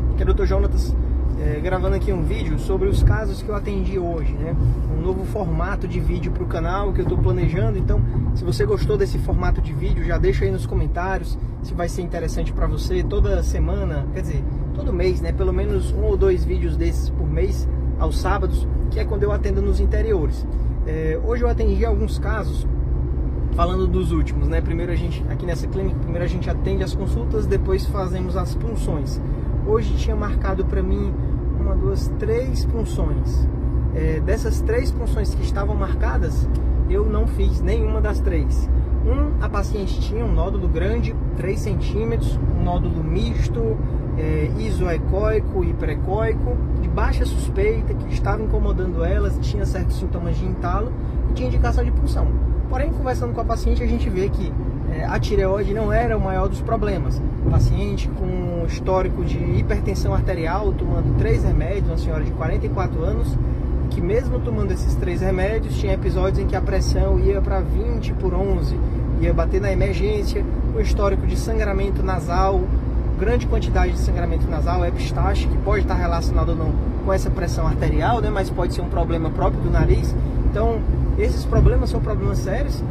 Olá, aqui é o Dr. Jonatas é, gravando aqui um vídeo sobre os casos que eu atendi hoje, né? Um novo formato de vídeo para o canal que eu estou planejando. Então, se você gostou desse formato de vídeo, já deixa aí nos comentários se vai ser interessante para você. Toda semana, quer dizer, todo mês, né? Pelo menos um ou dois vídeos desses por mês, aos sábados, que é quando eu atendo nos interiores. É, hoje eu atendi alguns casos falando dos últimos, né? Primeiro a gente, aqui nessa clínica, primeiro a gente atende as consultas, depois fazemos as punções. Hoje tinha marcado para mim uma, duas, três punções. É, dessas três punções que estavam marcadas, eu não fiz nenhuma das três. Um, a paciente tinha um nódulo grande, 3 centímetros, um nódulo misto, é, isoecóico e precóico, de baixa suspeita, que estava incomodando elas, tinha certos sintomas de entalo e tinha indicação de punção. Porém, conversando com a paciente, a gente vê que a tireoide não era o maior dos problemas. Paciente com histórico de hipertensão arterial, tomando três remédios, uma senhora de 44 anos, que mesmo tomando esses três remédios, tinha episódios em que a pressão ia para 20 por 11, ia bater na emergência, com histórico de sangramento nasal, grande quantidade de sangramento nasal, epistaxe, que pode estar relacionado ou não com essa pressão arterial, né, mas pode ser um problema próprio do nariz. Então, esses problemas são problemas sérios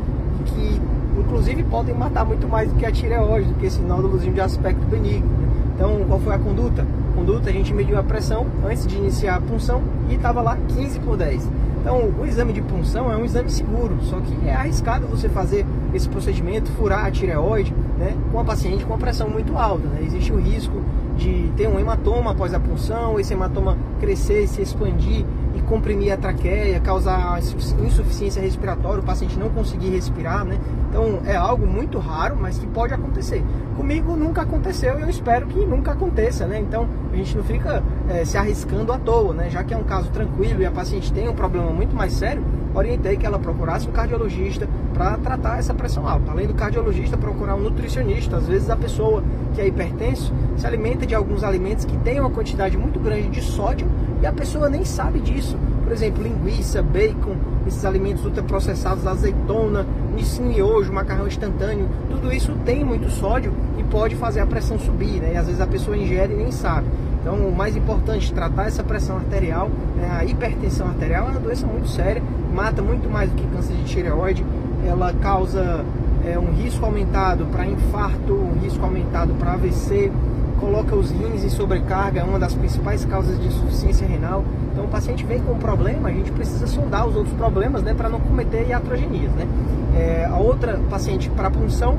que inclusive podem matar muito mais do que a tireoide, do que esse nódulozinho de aspecto benigno. Né? Então, qual foi a conduta? A conduta, a gente mediu a pressão antes de iniciar a punção e estava lá 15 por 10. Então, o exame de punção é um exame seguro, só que é arriscado você fazer esse procedimento, furar a tireoide, né, com a paciente com a pressão muito alta. Né? Existe o risco de ter um hematoma após a punção, esse hematoma crescer, se expandir comprimir a traqueia, causar insuficiência respiratória, o paciente não conseguir respirar, né? Então é algo muito raro, mas que pode acontecer. Comigo nunca aconteceu e eu espero que nunca aconteça, né? Então a gente não fica é, se arriscando à toa, né? Já que é um caso tranquilo e a paciente tem um problema muito mais sério, orientei que ela procurasse um cardiologista para tratar essa pressão alta. Além do cardiologista, procurar um nutricionista. Às vezes a pessoa que é hipertenso se alimenta de alguns alimentos que têm uma quantidade muito grande de sódio e a pessoa nem sabe disso. Por exemplo, linguiça, bacon, esses alimentos ultraprocessados, azeitona, nisso miojo, macarrão instantâneo, tudo isso tem muito sódio e pode fazer a pressão subir, né? E às vezes a pessoa ingere e nem sabe. Então, o mais importante, tratar essa pressão arterial, né? a hipertensão arterial é uma doença muito séria, mata muito mais do que câncer de tireoide, ela causa é, um risco aumentado para infarto, um risco aumentado para AVC, coloca os rins em sobrecarga, é uma das principais causas de insuficiência renal. Então o paciente vem com um problema, a gente precisa sondar os outros problemas né, para não cometer iatrogenias. Né? É, a outra paciente para punção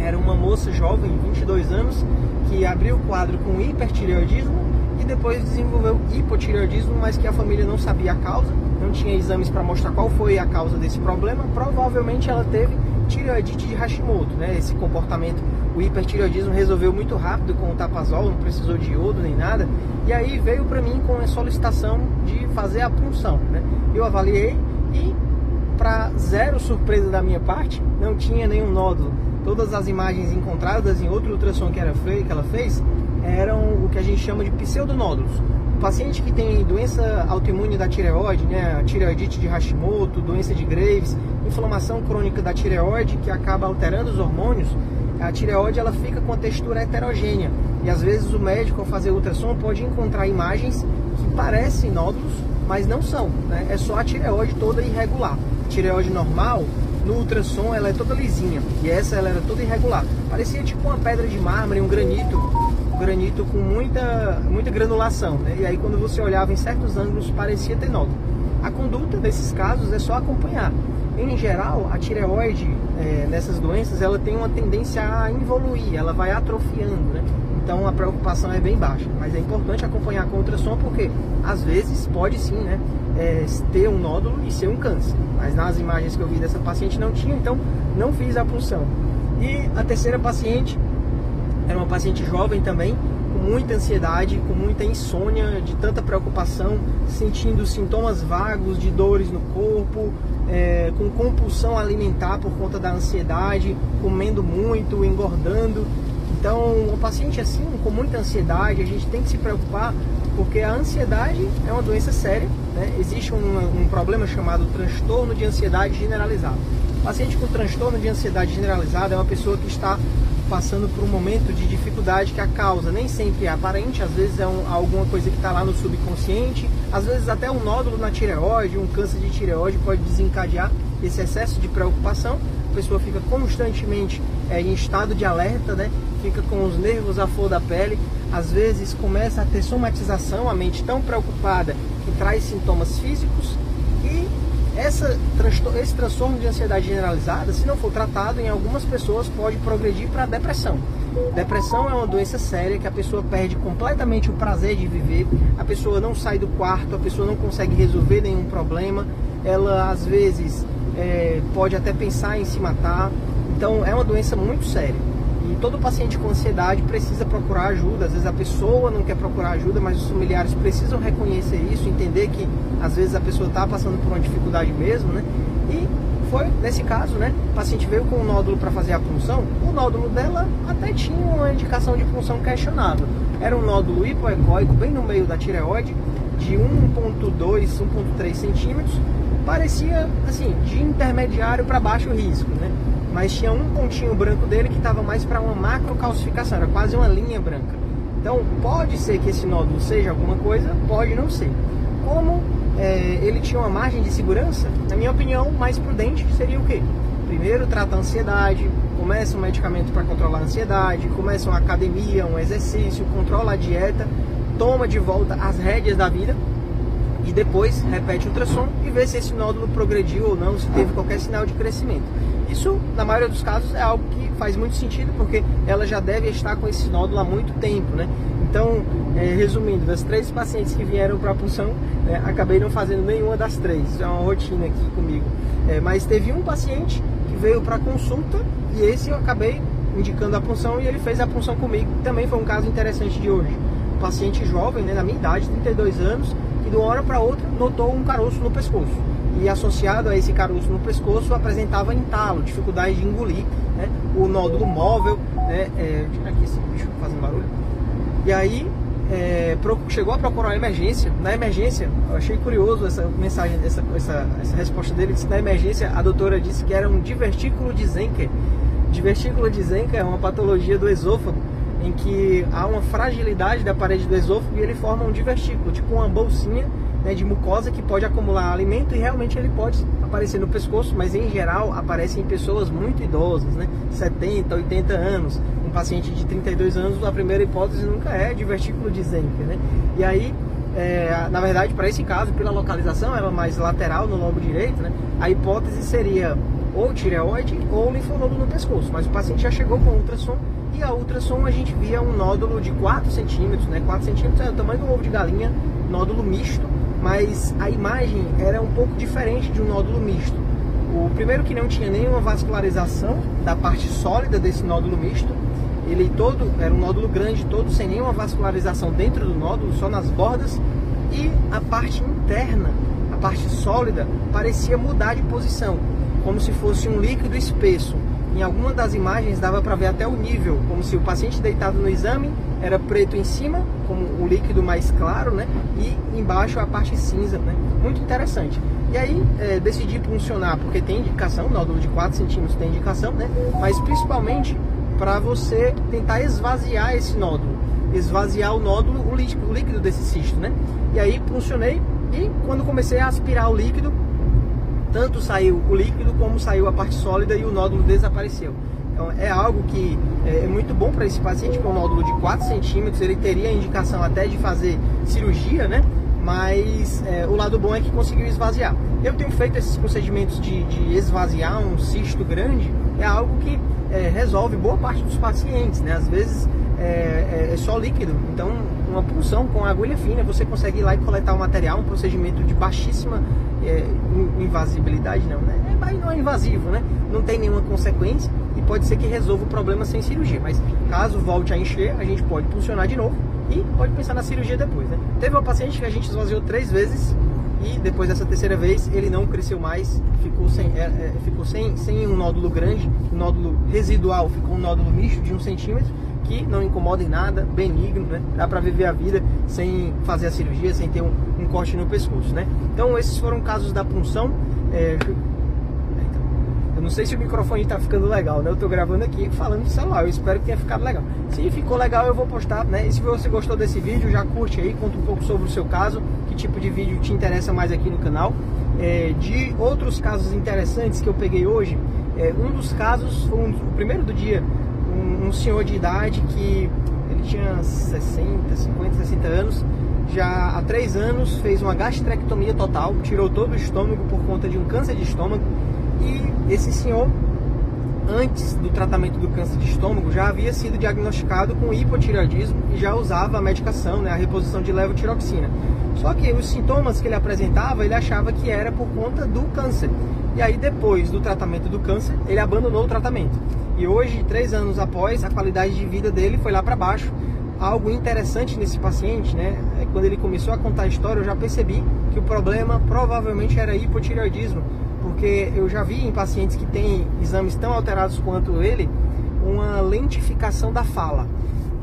era uma moça jovem, 22 anos, que abriu o quadro com hipertireoidismo e depois desenvolveu hipotireoidismo, mas que a família não sabia a causa, não tinha exames para mostrar qual foi a causa desse problema. Provavelmente ela teve tireoidite de Hashimoto, né? Esse comportamento, o hipertireoidismo resolveu muito rápido com o tapazol, não precisou de iodo nem nada. E aí veio para mim com a solicitação de fazer a punção, né? Eu avaliei e para zero surpresa da minha parte, não tinha nenhum nódulo. Todas as imagens encontradas em outro ultrassom que, era que ela fez eram o que a gente chama de pseudonódulos. O paciente que tem doença autoimune da tireoide, né, tireoidite de Hashimoto, doença de Graves, inflamação crônica da tireoide que acaba alterando os hormônios, a tireoide ela fica com a textura heterogênea e às vezes o médico ao fazer ultrassom pode encontrar imagens que parecem nódulos, mas não são, né? é só a tireoide toda irregular. A tireoide normal, no ultrassom ela é toda lisinha e essa ela era toda irregular. Parecia tipo uma pedra de mármore, um granito, um granito com muita, muita granulação, né? E aí quando você olhava em certos ângulos parecia ter nódulo. A conduta desses casos é só acompanhar. Em geral, a tireoide é, nessas doenças ela tem uma tendência a evoluir, ela vai atrofiando, né? Então a preocupação é bem baixa, mas é importante acompanhar com ultrassom porque às vezes pode sim, né, é, ter um nódulo e ser um câncer. Mas nas imagens que eu vi dessa paciente não tinha, então não fiz a punção. E a terceira paciente era uma paciente jovem também, com muita ansiedade, com muita insônia, de tanta preocupação, sentindo sintomas vagos de dores no corpo, é, com compulsão alimentar por conta da ansiedade, comendo muito, engordando. Então, um paciente assim, com muita ansiedade, a gente tem que se preocupar porque a ansiedade é uma doença séria. Né? Existe um, um problema chamado transtorno de ansiedade generalizado. O paciente com transtorno de ansiedade generalizada é uma pessoa que está passando por um momento de dificuldade que a causa nem sempre é aparente, às vezes é um, alguma coisa que está lá no subconsciente, às vezes até um nódulo na tireoide, um câncer de tireoide pode desencadear esse excesso de preocupação. A pessoa fica constantemente é, em estado de alerta, né? fica com os nervos à flor da pele, às vezes começa a ter somatização, a mente tão preocupada que traz sintomas físicos essa, esse transtorno de ansiedade generalizada, se não for tratado, em algumas pessoas pode progredir para depressão. Depressão é uma doença séria que a pessoa perde completamente o prazer de viver, a pessoa não sai do quarto, a pessoa não consegue resolver nenhum problema, ela às vezes é, pode até pensar em se matar. Então é uma doença muito séria. E todo paciente com ansiedade precisa procurar ajuda. Às vezes a pessoa não quer procurar ajuda, mas os familiares precisam reconhecer isso, entender que às vezes a pessoa está passando por uma dificuldade mesmo, né? E foi nesse caso, né? O paciente veio com um nódulo para fazer a punção. O nódulo dela até tinha uma indicação de punção questionável. Era um nódulo hipoecóico bem no meio da tireoide, de 1,2, 1,3 centímetros. Parecia assim, de intermediário para baixo risco, né? Mas tinha um pontinho branco dele que estava mais para uma macrocalcificação, era quase uma linha branca. Então pode ser que esse nódulo seja alguma coisa, pode não ser. Como é, ele tinha uma margem de segurança, na minha opinião, mais prudente seria o quê? Primeiro trata a ansiedade, começa um medicamento para controlar a ansiedade, começa uma academia, um exercício, controla a dieta, toma de volta as rédeas da vida e depois repete o ultrassom e vê se esse nódulo progrediu ou não, se teve qualquer sinal de crescimento. Isso, na maioria dos casos, é algo que faz muito sentido, porque ela já deve estar com esse nódulo há muito tempo, né? Então, é, resumindo, das três pacientes que vieram para a punção, é, acabei não fazendo nenhuma das três, isso é uma rotina aqui comigo. É, mas teve um paciente que veio para consulta e esse eu acabei indicando a punção e ele fez a punção comigo. Também foi um caso interessante de hoje. Um paciente jovem, né, na minha idade, 32 anos, que de uma hora para outra notou um caroço no pescoço e associado a esse caroço no pescoço apresentava entalo, dificuldade de engolir, né? o nódulo móvel, né? É, aqui esse bicho fazendo barulho. E aí é, chegou a procurar uma emergência. Na emergência, eu achei curioso essa mensagem, essa, essa, essa resposta dele. Disse, na emergência, a doutora disse que era um divertículo de Zenker. Divertículo de Zenker é uma patologia do esôfago em que há uma fragilidade da parede do esôfago e ele forma um divertículo, tipo uma bolsinha né, de mucosa que pode acumular alimento e realmente ele pode aparecer no pescoço, mas em geral aparece em pessoas muito idosas, né, 70, 80 anos. Um paciente de 32 anos, a primeira hipótese nunca é divertículo de Zenker, né? E aí, é, na verdade, para esse caso, pela localização, ela é mais lateral no lobo direito, né? A hipótese seria ou tireoide ou linfonodo no pescoço, mas o paciente já chegou com ultrassom e a ultrassom a gente via um nódulo de 4 centímetros, né? 4 centímetros é o tamanho do ovo de galinha, nódulo misto, mas a imagem era um pouco diferente de um nódulo misto. O primeiro que não tinha nenhuma vascularização da parte sólida desse nódulo misto, ele todo era um nódulo grande, todo sem nenhuma vascularização dentro do nódulo, só nas bordas, e a parte interna, a parte sólida, parecia mudar de posição, como se fosse um líquido espesso. Em alguma das imagens dava para ver até o nível, como se o paciente deitado no exame era preto em cima, como o líquido mais claro, né? E embaixo a parte cinza, né? Muito interessante. E aí é, decidi funcionar, porque tem indicação, nódulo de 4 centímetros tem indicação, né? Mas principalmente para você tentar esvaziar esse nódulo, esvaziar o nódulo, o líquido, o líquido desse cisto, né? E aí funcionei e quando comecei a aspirar o líquido, tanto saiu o líquido como saiu a parte sólida e o nódulo desapareceu. Então é algo que é, é muito bom para esse paciente com um nódulo de 4 centímetros, ele teria a indicação até de fazer cirurgia, né? Mas é, o lado bom é que conseguiu esvaziar. Eu tenho feito esses procedimentos de, de esvaziar um cisto grande, é algo que é, resolve boa parte dos pacientes, né? Às vezes é, é, é, só líquido, então uma punção com agulha fina você consegue ir lá e coletar o material, um procedimento de baixíssima é, invasibilidade, não, né? É, mas não é invasivo, né? Não tem nenhuma consequência e pode ser que resolva o problema sem cirurgia. Mas caso volte a encher, a gente pode funcionar de novo e pode pensar na cirurgia depois. Né? Teve uma paciente que a gente esvaziou três vezes e depois dessa terceira vez ele não cresceu mais, ficou sem, é, é, ficou sem, sem um nódulo grande, nódulo residual, ficou um nódulo misto de um centímetro que não incomoda em nada, benigno, né? Dá para viver a vida sem fazer a cirurgia, sem ter um corte no pescoço, né? Então esses foram casos da punção. É, Eu não sei se o microfone está ficando legal, né? Eu estou gravando aqui falando de celular, eu espero que tenha ficado legal. Se ficou legal, eu vou postar, né? E se você gostou desse vídeo, já curte aí, conta um pouco sobre o seu caso, que tipo de vídeo te interessa mais aqui no canal. É, de outros casos interessantes que eu peguei hoje, é, um dos casos um, o primeiro do dia, um, um senhor de idade que ele tinha 60, 50, 60 anos, já há três anos fez uma gastrectomia total, tirou todo o estômago por conta de um câncer de estômago e esse senhor, antes do tratamento do câncer de estômago, já havia sido diagnosticado com hipotireoidismo e já usava a medicação, né, a reposição de levotiroxina. Só que os sintomas que ele apresentava, ele achava que era por conta do câncer. E aí, depois do tratamento do câncer, ele abandonou o tratamento. E hoje, três anos após, a qualidade de vida dele foi lá para baixo. Algo interessante nesse paciente, né? É quando ele começou a contar a história, eu já percebi que o problema provavelmente era hipotireoidismo porque eu já vi em pacientes que têm exames tão alterados quanto ele, uma lentificação da fala.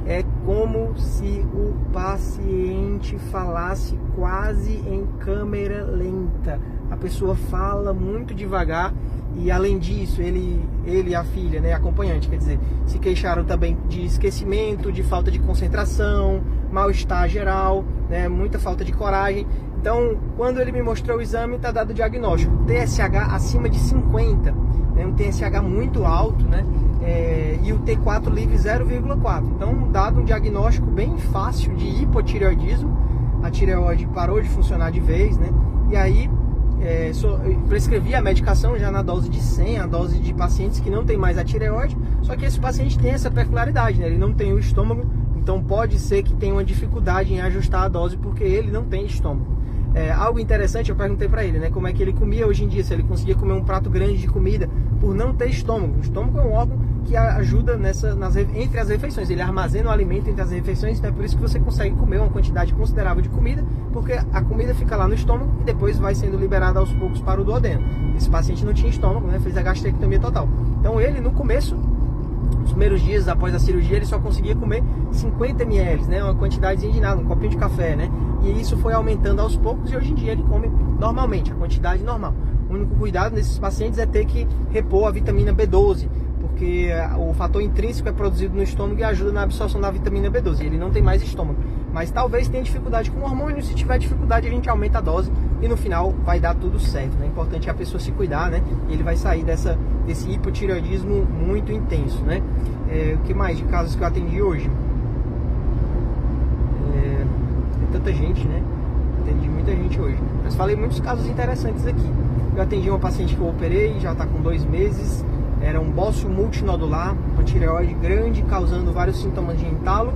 É como se o paciente falasse quase em câmera lenta. A pessoa fala muito devagar e além disso, ele, ele e a filha, né, acompanhante, quer dizer, se queixaram também de esquecimento, de falta de concentração, mal-estar geral, né, muita falta de coragem. Então, quando ele me mostrou o exame, está dado o diagnóstico. TSH acima de 50, né? um TSH muito alto, né? É, e o T4 livre 0,4. Então, dado um diagnóstico bem fácil de hipotireoidismo, a tireoide parou de funcionar de vez, né? E aí, é, so, a medicação já na dose de 100, a dose de pacientes que não tem mais a tireoide, só que esse paciente tem essa peculiaridade, né? Ele não tem o estômago, então pode ser que tenha uma dificuldade em ajustar a dose porque ele não tem estômago. É, algo interessante, eu perguntei para ele, né, como é que ele comia hoje em dia, se ele conseguia comer um prato grande de comida por não ter estômago. O estômago é um órgão que ajuda nessa, nas, entre as refeições, ele armazena o alimento entre as refeições, então é por isso que você consegue comer uma quantidade considerável de comida, porque a comida fica lá no estômago e depois vai sendo liberada aos poucos para o duodeno. Esse paciente não tinha estômago, né, fez a gastrectomia total. Então ele, no começo, nos primeiros dias após a cirurgia, ele só conseguia comer 50 ml, né? Uma quantidade de nada, um copinho de café, né? E isso foi aumentando aos poucos e hoje em dia ele come normalmente, a quantidade normal. O único cuidado nesses pacientes é ter que repor a vitamina B12, porque o fator intrínseco é produzido no estômago e ajuda na absorção da vitamina B12. Ele não tem mais estômago, mas talvez tenha dificuldade com o hormônio. Se tiver dificuldade, a gente aumenta a dose e no final vai dar tudo certo. Né? O importante é a pessoa se cuidar, né? E ele vai sair dessa, desse hipotireoidismo muito intenso, né? É, o que mais de casos que eu atendi hoje? É, tem tanta gente, né? Atendi muita gente hoje. Mas falei muitos casos interessantes aqui. Eu atendi uma paciente que eu operei, já está com dois meses era um bócio multinodular, uma tireoide grande, causando vários sintomas de entalo.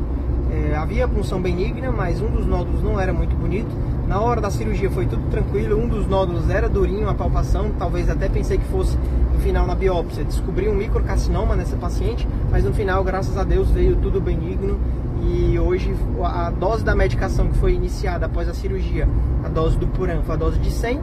É, havia punção benigna, mas um dos nódulos não era muito bonito. Na hora da cirurgia foi tudo tranquilo, um dos nódulos era durinho, a palpação, talvez até pensei que fosse no final na biópsia. Descobri um microcarcinoma nessa paciente, mas no final, graças a Deus, veio tudo benigno e hoje a dose da medicação que foi iniciada após a cirurgia, a dose do Puran foi a dose de 100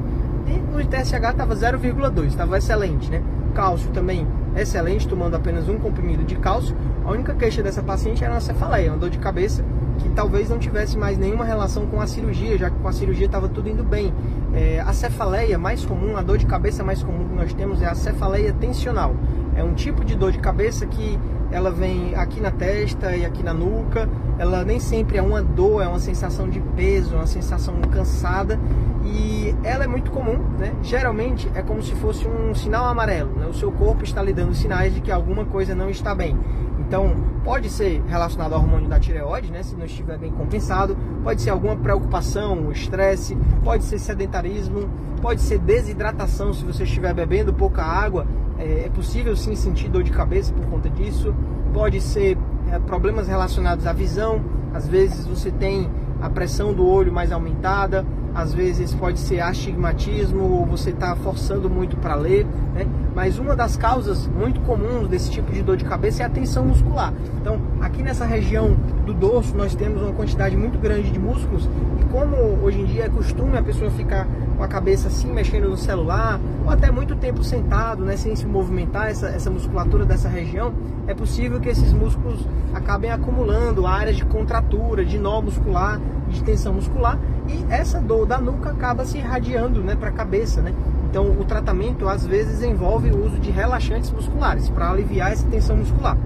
e no TSH estava 0,2, estava excelente, né? Cálcio também excelente, tomando apenas um comprimido de cálcio. A única queixa dessa paciente era uma cefaleia, uma dor de cabeça que talvez não tivesse mais nenhuma relação com a cirurgia, já que com a cirurgia estava tudo indo bem. É, a cefaleia mais comum, a dor de cabeça mais comum que nós temos é a cefaleia tensional. É um tipo de dor de cabeça que ela vem aqui na testa e aqui na nuca. Ela nem sempre é uma dor, é uma sensação de peso, uma sensação cansada e ela é muito comum, né? Geralmente é como se fosse um sinal amarelo, né? O seu corpo está lhe dando sinais de que alguma coisa não está bem. Então, pode ser relacionado ao hormônio da tireoide, né? Se não estiver bem compensado, pode ser alguma preocupação, estresse, pode ser sedentarismo, pode ser desidratação se você estiver bebendo pouca água. É, é possível sim sentir dor de cabeça por conta disso. Pode ser é, problemas relacionados à visão. Às vezes você tem a pressão do olho mais aumentada, às vezes pode ser astigmatismo ou você está forçando muito para ler, né? Mas uma das causas muito comuns desse tipo de dor de cabeça é a tensão muscular. Então, aqui nessa região do dorso nós temos uma quantidade muito grande de músculos e como hoje em dia é costume a pessoa ficar com a cabeça assim mexendo no celular ou até muito tempo sentado, né, sem se movimentar essa, essa musculatura dessa região, é possível que esses músculos acabem acumulando áreas de contratura, de nó muscular, de tensão muscular e essa dor da nuca acaba se irradiando né, para a cabeça. Né? Então, o tratamento às vezes envolve o uso de relaxantes musculares para aliviar essa tensão muscular.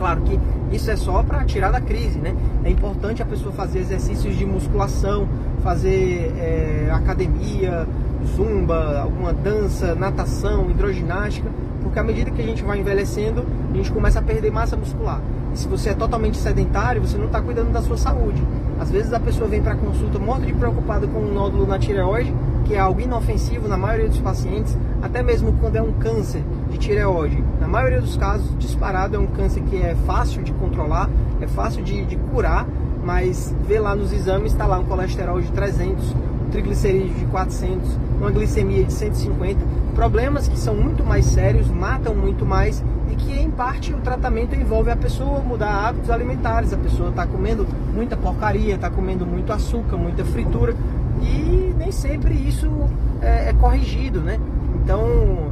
Claro que isso é só para tirar da crise, né? É importante a pessoa fazer exercícios de musculação, fazer é, academia, zumba, alguma dança, natação, hidroginástica, porque à medida que a gente vai envelhecendo, a gente começa a perder massa muscular. E se você é totalmente sedentário, você não está cuidando da sua saúde. Às vezes a pessoa vem para consulta morta de preocupada com um nódulo na tireoide, que é algo inofensivo na maioria dos pacientes, até mesmo quando é um câncer de tireoide. Maioria dos casos, disparado é um câncer que é fácil de controlar, é fácil de, de curar, mas vê lá nos exames, está lá um colesterol de 300, um triglicerídeo de 400, uma glicemia de 150, problemas que são muito mais sérios, matam muito mais e que em parte o tratamento envolve a pessoa mudar hábitos alimentares, a pessoa está comendo muita porcaria, está comendo muito açúcar, muita fritura e nem sempre isso é, é corrigido, né? Então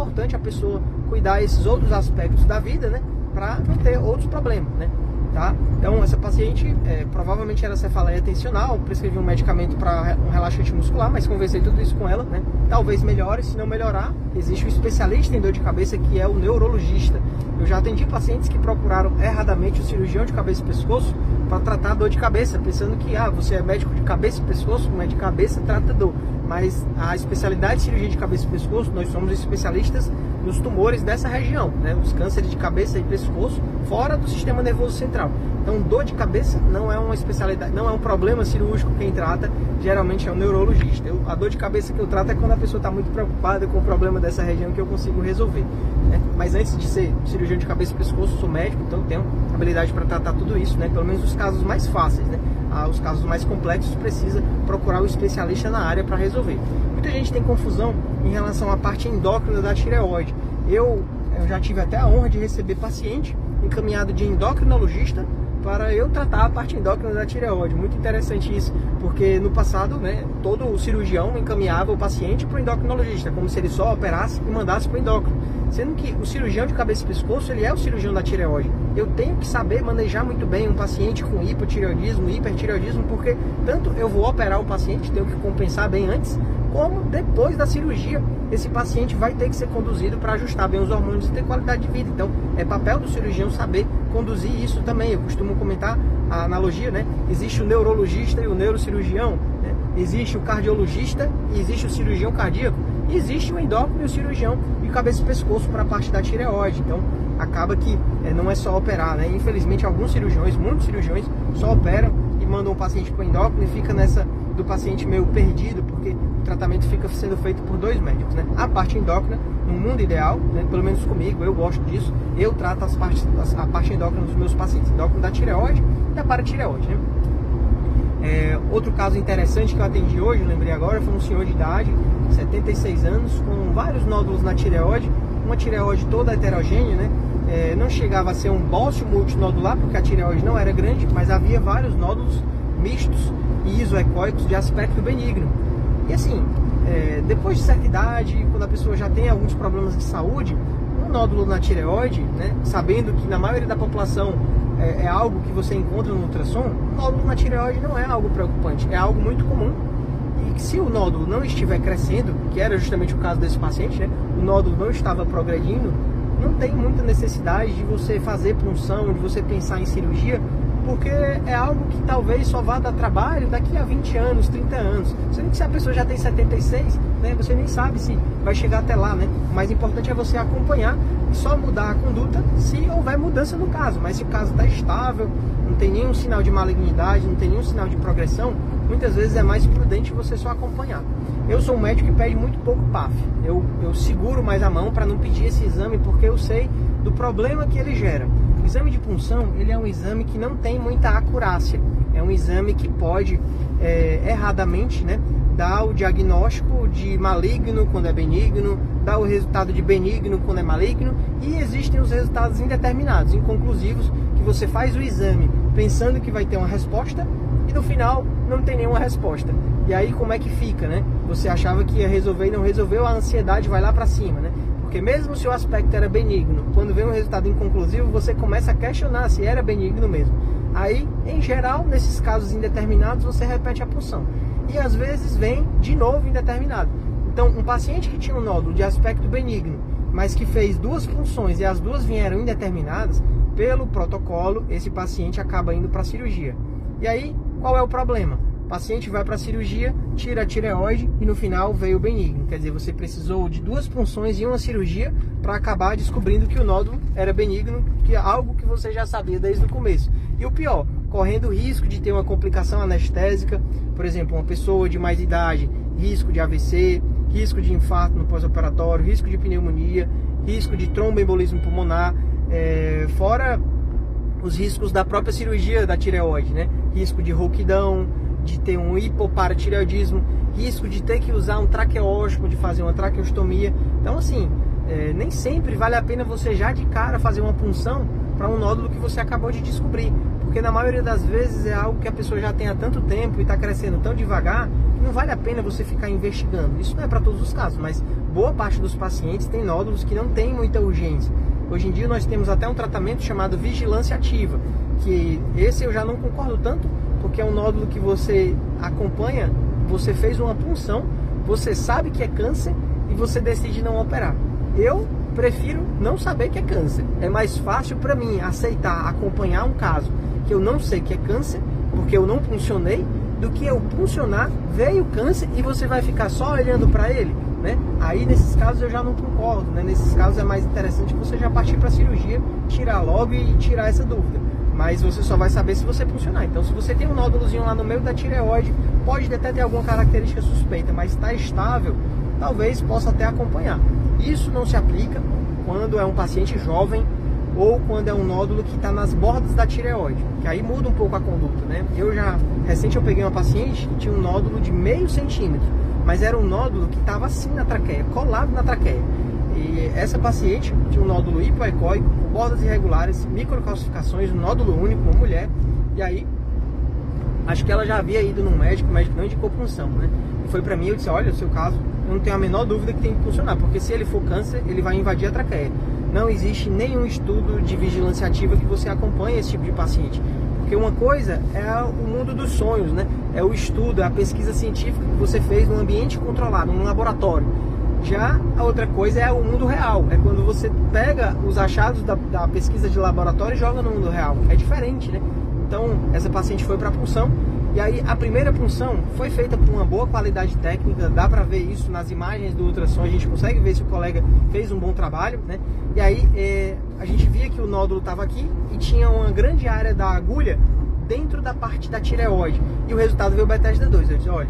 importante a pessoa cuidar esses outros aspectos da vida, né? Para não ter outros problemas, né? Tá? Então essa paciente é, provavelmente era cefaleia tensional, prescrevi um medicamento para um relaxante muscular, mas conversei tudo isso com ela, né? Talvez melhore, se não melhorar, existe um especialista em dor de cabeça que é o neurologista. Eu já atendi pacientes que procuraram erradamente o cirurgião de cabeça e pescoço para tratar dor de cabeça, pensando que ah, você é médico de cabeça e pescoço, mas de cabeça trata dor. Mas a especialidade de cirurgia de cabeça e pescoço, nós somos especialistas nos tumores dessa região, né? os cânceres de cabeça e pescoço, fora do sistema nervoso central. Então, dor de cabeça não é uma especialidade, não é um problema cirúrgico quem trata, geralmente é o neurologista. Eu, a dor de cabeça que eu trato é quando a pessoa está muito preocupada com o problema dessa região que eu consigo resolver. Né? Mas antes de ser cirurgião de cabeça e pescoço, sou médico, então tenho habilidade para tratar tudo isso, né? pelo menos os casos mais fáceis. Né? Os casos mais complexos precisa procurar o especialista na área para resolver. Muita gente tem confusão em relação à parte endócrina da tireoide. Eu, eu já tive até a honra de receber paciente encaminhado de endocrinologista para eu tratar a parte endócrina da tireoide. Muito interessante isso, porque no passado, né, todo o cirurgião encaminhava o paciente para o endocrinologista, como se ele só operasse e mandasse para o endócrino. Sendo que o cirurgião de cabeça e pescoço, ele é o cirurgião da tireoide. Eu tenho que saber manejar muito bem um paciente com hipotireoidismo, hipertireoidismo, porque tanto eu vou operar o paciente, tenho que compensar bem antes, como depois da cirurgia, esse paciente vai ter que ser conduzido para ajustar bem os hormônios e ter qualidade de vida. Então, é papel do cirurgião saber conduzir isso também. Eu costumo comentar a analogia, né? Existe o neurologista e o neurocirurgião, né? existe o cardiologista e existe o cirurgião cardíaco, existe o endócrino e o cirurgião de cabeça e pescoço para a parte da tireoide. Então, acaba que é, não é só operar, né? Infelizmente, alguns cirurgiões, muitos cirurgiões, só operam e mandam o paciente para o endócrino e fica nessa do paciente meio perdido, porque o tratamento fica sendo feito por dois médicos, né? A parte endócrina, no mundo ideal, né? pelo menos comigo, eu gosto disso, eu trato as partes, a parte endócrina dos meus pacientes, endócrino da tireoide e a paratireoide, né? É, outro caso interessante que eu atendi hoje, lembrei agora, foi um senhor de idade, 76 anos, com vários nódulos na tireoide, uma tireoide toda heterogênea, né? É, não chegava a ser um bócio multinodular, porque a tireoide não era grande, mas havia vários nódulos mistos e isoecóicos de aspecto benigno. E assim, é, depois de certa idade, quando a pessoa já tem alguns problemas de saúde, um nódulo na tireoide, né, sabendo que na maioria da população é, é, algo que você encontra no ultrassom, um nódulo na tireoide não é algo preocupante, é algo muito comum. Se o nódulo não estiver crescendo, que era justamente o caso desse paciente, né, o nódulo não estava progredindo, não tem muita necessidade de você fazer punção, de você pensar em cirurgia, porque é algo que talvez só vá dar trabalho daqui a 20 anos, 30 anos. Sendo que se a pessoa já tem 76, né, você nem sabe se vai chegar até lá, né? O mais importante é você acompanhar e só mudar a conduta se houver mudança no caso. Mas se o caso está estável, não tem nenhum sinal de malignidade, não tem nenhum sinal de progressão, muitas vezes é mais prudente você só acompanhar. Eu sou um médico que pede muito pouco PAF. Eu, eu seguro mais a mão para não pedir esse exame porque eu sei do problema que ele gera. Exame de punção ele é um exame que não tem muita acurácia. É um exame que pode é, erradamente né, dar o diagnóstico de maligno quando é benigno, dar o resultado de benigno quando é maligno e existem os resultados indeterminados, inconclusivos, que você faz o exame pensando que vai ter uma resposta e no final não tem nenhuma resposta. E aí como é que fica, né? Você achava que ia resolver e não resolveu, a ansiedade vai lá para cima, né? Porque mesmo se o aspecto era benigno, quando vem um resultado inconclusivo, você começa a questionar se era benigno mesmo. Aí, em geral, nesses casos indeterminados, você repete a punção. E às vezes vem de novo indeterminado. Então, um paciente que tinha um nódulo de aspecto benigno, mas que fez duas funções e as duas vieram indeterminadas, pelo protocolo, esse paciente acaba indo para a cirurgia. E aí, qual é o problema? Paciente vai para a cirurgia, tira a tireoide e no final veio o benigno. Quer dizer, você precisou de duas punções e uma cirurgia para acabar descobrindo que o nódulo era benigno, que é algo que você já sabia desde o começo. E o pior, correndo o risco de ter uma complicação anestésica, por exemplo, uma pessoa de mais idade, risco de AVC, risco de infarto no pós-operatório, risco de pneumonia, risco de tromboembolismo pulmonar, é, fora os riscos da própria cirurgia da tireoide, né? Risco de rouquidão, de ter um hipoparatireoidismo, risco de ter que usar um traqueóstomo, de fazer uma traqueostomia. Então, assim, é, nem sempre vale a pena você já de cara fazer uma punção para um nódulo que você acabou de descobrir. Porque na maioria das vezes é algo que a pessoa já tem há tanto tempo e está crescendo tão devagar que não vale a pena você ficar investigando. Isso não é para todos os casos, mas boa parte dos pacientes tem nódulos que não tem muita urgência. Hoje em dia nós temos até um tratamento chamado vigilância ativa, que esse eu já não concordo tanto, porque é um nódulo que você acompanha, você fez uma punção, você sabe que é câncer e você decide não operar. Eu prefiro não saber que é câncer. É mais fácil para mim aceitar acompanhar um caso que eu não sei que é câncer, porque eu não funcionei, do que eu funcionar, veio câncer e você vai ficar só olhando para ele né? Aí nesses casos eu já não concordo, né? Nesses casos é mais interessante você já partir para a cirurgia, tirar logo e tirar essa dúvida. Mas você só vai saber se você funcionar. Então, se você tem um nódulozinho lá no meio da tireoide, pode até ter alguma característica suspeita, mas está estável, talvez possa até acompanhar. Isso não se aplica quando é um paciente jovem ou quando é um nódulo que está nas bordas da tireoide, que aí muda um pouco a conduta, né? Eu já, recente eu peguei uma paciente que tinha um nódulo de meio centímetro mas era um nódulo que estava assim na traqueia, colado na traqueia. E essa paciente tinha um nódulo hipoecóico, com bordas irregulares, microcalcificações, um nódulo único, uma mulher. E aí, acho que ela já havia ido num médico, o médico não indicou punção, né? E foi para mim, eu disse, olha, o seu caso, eu não tenho a menor dúvida que tem que funcionar, porque se ele for câncer, ele vai invadir a traqueia. Não existe nenhum estudo de vigilância ativa que você acompanhe esse tipo de paciente. Porque uma coisa é o mundo dos sonhos, né? É o estudo, é a pesquisa científica que você fez num ambiente controlado, num laboratório. Já a outra coisa é o mundo real, é quando você pega os achados da, da pesquisa de laboratório e joga no mundo real. É diferente, né? Então, essa paciente foi para a punção e aí a primeira punção foi feita com uma boa qualidade técnica, dá para ver isso nas imagens do ultrassom, a gente consegue ver se o colega fez um bom trabalho, né? E aí é, a gente via que o nódulo estava aqui e tinha uma grande área da agulha dentro da parte da tireoide. E o resultado veio o Bethesda 2. Eu disse, olha,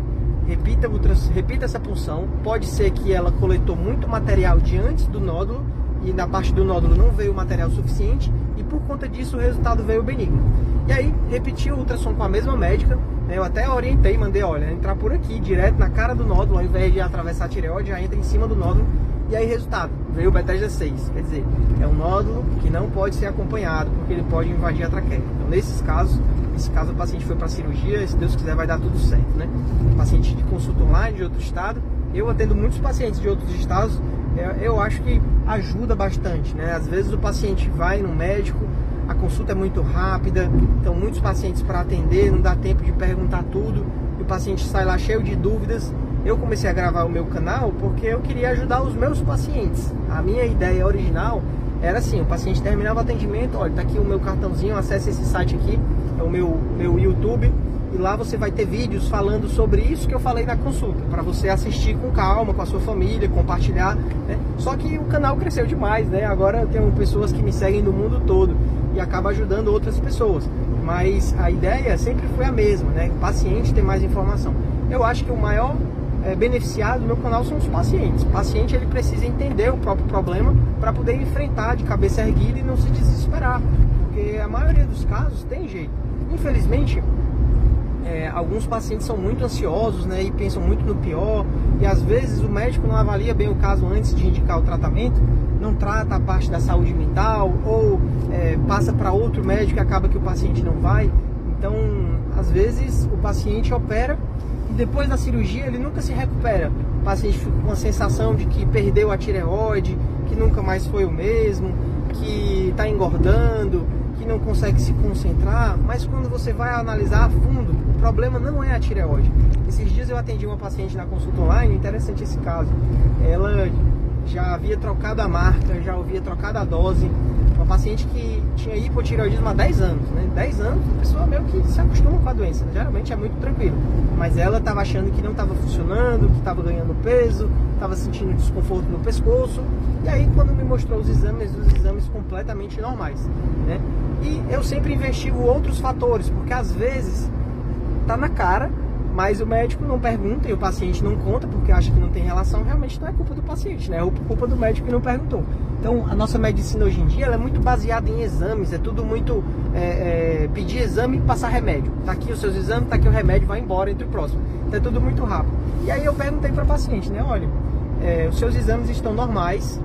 repita, repita essa punção. Pode ser que ela coletou muito material de antes do nódulo e na parte do nódulo não veio material suficiente e por conta disso o resultado veio benigno. E aí repeti o ultrassom com a mesma médica, né, eu até orientei, mandei, olha, entrar por aqui, direto na cara do nódulo, ao invés de atravessar a tireoide, já entra em cima do nódulo e aí, resultado, veio o Bethesda 6. Quer dizer, é um nódulo que não pode ser acompanhado, porque ele pode invadir a traqueia. Então, nesses casos, caso o paciente foi para cirurgia, se Deus quiser vai dar tudo certo, né? Paciente de consulta online de outro estado, eu atendo muitos pacientes de outros estados, é, eu acho que ajuda bastante, né? Às vezes o paciente vai no médico, a consulta é muito rápida, então muitos pacientes para atender, não dá tempo de perguntar tudo, e o paciente sai lá cheio de dúvidas eu comecei a gravar o meu canal porque eu queria ajudar os meus pacientes. A minha ideia original era assim, o paciente terminava o atendimento, olha, tá aqui o meu cartãozinho, acesse esse site aqui, é o meu, meu YouTube, e lá você vai ter vídeos falando sobre isso que eu falei na consulta, para você assistir com calma, com a sua família, compartilhar, né? Só que o canal cresceu demais, né? Agora eu tenho pessoas que me seguem do mundo todo e acaba ajudando outras pessoas. Mas a ideia sempre foi a mesma, né? O paciente ter mais informação. Eu acho que o maior é, beneficiado do meu canal são os pacientes. O paciente ele precisa entender o próprio problema para poder enfrentar de cabeça erguida e não se desesperar, porque a maioria dos casos tem jeito. Infelizmente, é, alguns pacientes são muito ansiosos né, e pensam muito no pior, e às vezes o médico não avalia bem o caso antes de indicar o tratamento, não trata a parte da saúde mental, ou é, passa para outro médico e acaba que o paciente não vai. Então, às vezes, o paciente opera depois da cirurgia ele nunca se recupera. O paciente fica com a sensação de que perdeu a tireoide, que nunca mais foi o mesmo, que está engordando, que não consegue se concentrar. Mas quando você vai analisar a fundo, problema não é a tireoide. Esses dias eu atendi uma paciente na consulta online, interessante esse caso. Ela já havia trocado a marca, já havia trocado a dose. Uma paciente que tinha hipotireoidismo há 10 anos, né? 10 anos, a pessoa meio que se acostuma com a doença, né? geralmente é muito tranquilo. Mas ela estava achando que não estava funcionando, que estava ganhando peso, estava sentindo desconforto no pescoço. E aí, quando me mostrou os exames, os exames completamente normais, né? E eu sempre investigo outros fatores, porque às vezes tá na cara mas o médico não pergunta e o paciente não conta porque acha que não tem relação, realmente não é culpa do paciente, né? É culpa do médico que não perguntou. Então, a nossa medicina hoje em dia é muito baseada em exames, é tudo muito é, é, pedir exame e passar remédio. Tá aqui os seus exames, tá aqui o remédio, vai embora entre o próximo. Então, é tudo muito rápido. E aí eu perguntei para o paciente, né? Olha, é, os seus exames estão normais,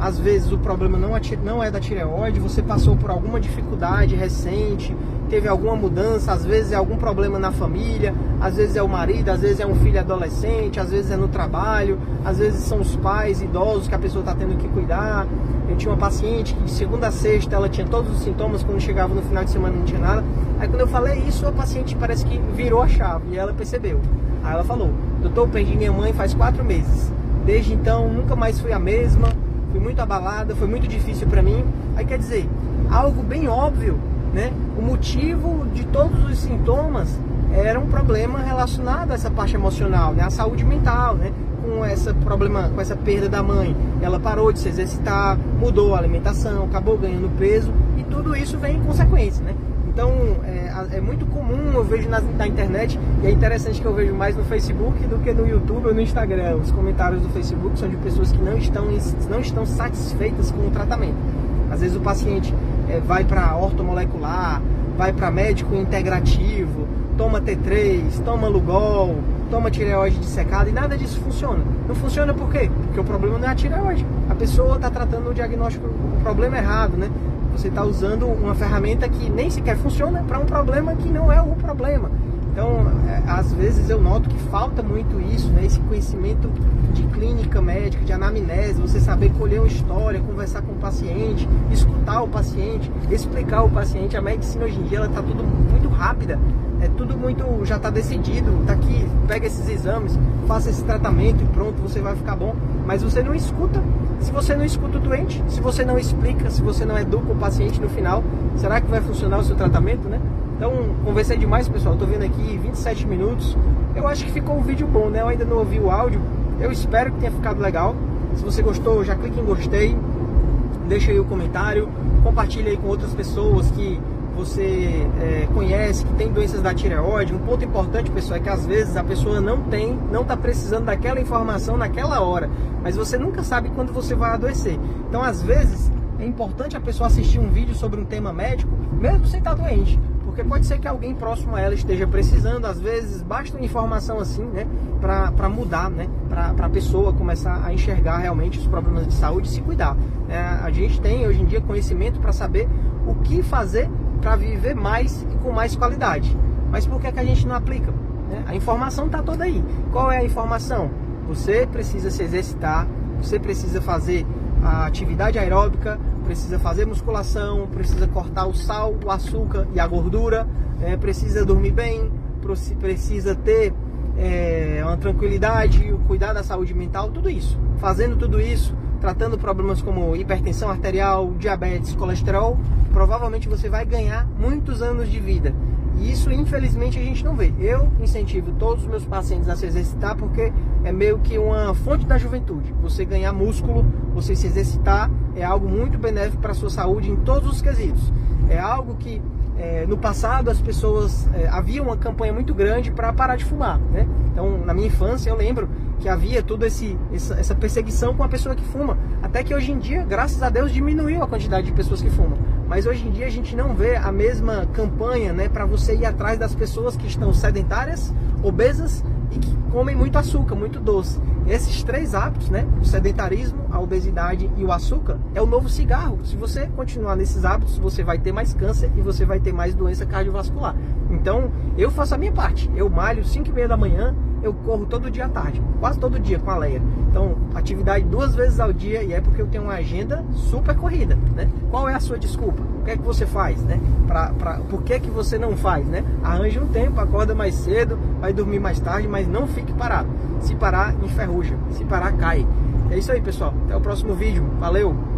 às vezes o problema não é, não é da tireoide, você passou por alguma dificuldade recente, teve alguma mudança, às vezes é algum problema na família, às vezes é o marido, às vezes é um filho adolescente, às vezes é no trabalho, às vezes são os pais idosos que a pessoa está tendo que cuidar. Eu tinha uma paciente que de segunda a sexta ela tinha todos os sintomas, quando chegava no final de semana não tinha nada. Aí quando eu falei isso, a paciente parece que virou a chave e ela percebeu. Aí ela falou: Doutor, perdi minha mãe faz quatro meses. Desde então nunca mais fui a mesma, fui muito abalada, foi muito difícil para mim. Aí quer dizer, algo bem óbvio né? O motivo de todos os sintomas era um problema relacionado a essa parte emocional, né? A saúde mental, né? Com esse problema, com essa perda da mãe, ela parou de se exercitar, mudou a alimentação, acabou ganhando peso e tudo isso vem em consequência, né? Então é, é muito comum, eu vejo na, na, internet, e é interessante que eu vejo mais no Facebook do que no YouTube ou no Instagram. Os comentários do Facebook são de pessoas que não estão, não estão satisfeitas com o tratamento. Às vezes o paciente é, vai para ortomolecular, vai para médico integrativo, toma T3, toma Lugol, toma tireoide dissecada e nada disso funciona. Não funciona por quê? Porque o problema não é a tireoide. A pessoa está tratando o diagnóstico, o problema errado, né? Você está usando uma ferramenta que nem sequer funciona para um problema que não é o problema. Então, é, às vezes eu noto que falta muito isso, né? esse conhecimento de clínica médica, de anamnese, você saber colher uma história, conversar com o paciente, escutar o paciente, explicar ao paciente. A medicina hoje em dia está tudo muito rápida, é tudo muito já está decidido. Está aqui, pega esses exames, faça esse tratamento e pronto, você vai ficar bom. Mas você não escuta. Se você não escuta o doente, se você não explica, se você não educa o paciente no final, será que vai funcionar o seu tratamento, né? Então, conversei demais, pessoal. Tô vendo aqui 27 minutos. Eu acho que ficou um vídeo bom, né? Eu ainda não ouvi o áudio. Eu espero que tenha ficado legal. Se você gostou, já clique em gostei. Deixa aí o comentário. Compartilha aí com outras pessoas que você é, conhece, que tem doenças da tireoide. Um ponto importante, pessoal, é que às vezes a pessoa não tem, não está precisando daquela informação naquela hora. Mas você nunca sabe quando você vai adoecer. Então, às vezes, é importante a pessoa assistir um vídeo sobre um tema médico, mesmo sem estar doente porque pode ser que alguém próximo a ela esteja precisando, às vezes basta uma informação assim, né, para mudar, né, para a pessoa começar a enxergar realmente os problemas de saúde e se cuidar. É, a gente tem hoje em dia conhecimento para saber o que fazer para viver mais e com mais qualidade. Mas por que, é que a gente não aplica? Né? A informação está toda aí. Qual é a informação? Você precisa se exercitar, você precisa fazer a atividade aeróbica, precisa fazer musculação, precisa cortar o sal, o açúcar e a gordura, é, precisa dormir bem, precisa ter é, uma tranquilidade, cuidar da saúde mental, tudo isso. Fazendo tudo isso, tratando problemas como hipertensão arterial, diabetes, colesterol, provavelmente você vai ganhar muitos anos de vida. E isso, infelizmente, a gente não vê. Eu incentivo todos os meus pacientes a se exercitar porque é meio que uma fonte da juventude. Você ganhar músculo, você se exercitar, é algo muito benéfico para a sua saúde em todos os quesitos. É algo que é, no passado as pessoas é, havia uma campanha muito grande para parar de fumar, né? Então, na minha infância, eu lembro que havia toda essa, essa perseguição com a pessoa que fuma. Até que hoje em dia, graças a Deus, diminuiu a quantidade de pessoas que fumam. Mas hoje em dia a gente não vê a mesma campanha né, para você ir atrás das pessoas que estão sedentárias, obesas e que comem muito açúcar, muito doce. Esses três hábitos, né, o sedentarismo, a obesidade e o açúcar, é o novo cigarro. Se você continuar nesses hábitos, você vai ter mais câncer e você vai ter mais doença cardiovascular. Então, eu faço a minha parte. Eu malho 5 e meia da manhã, eu corro todo dia à tarde, quase todo dia com a Leia. Então, atividade duas vezes ao dia e é porque eu tenho uma agenda super corrida, né? Qual é a sua desculpa? O que é que você faz, né? Pra, pra, por que, que você não faz, né? Arranje um tempo, acorda mais cedo, vai dormir mais tarde, mas não fique parado. Se parar, enferruja. Se parar, cai. É isso aí, pessoal. Até o próximo vídeo. Valeu!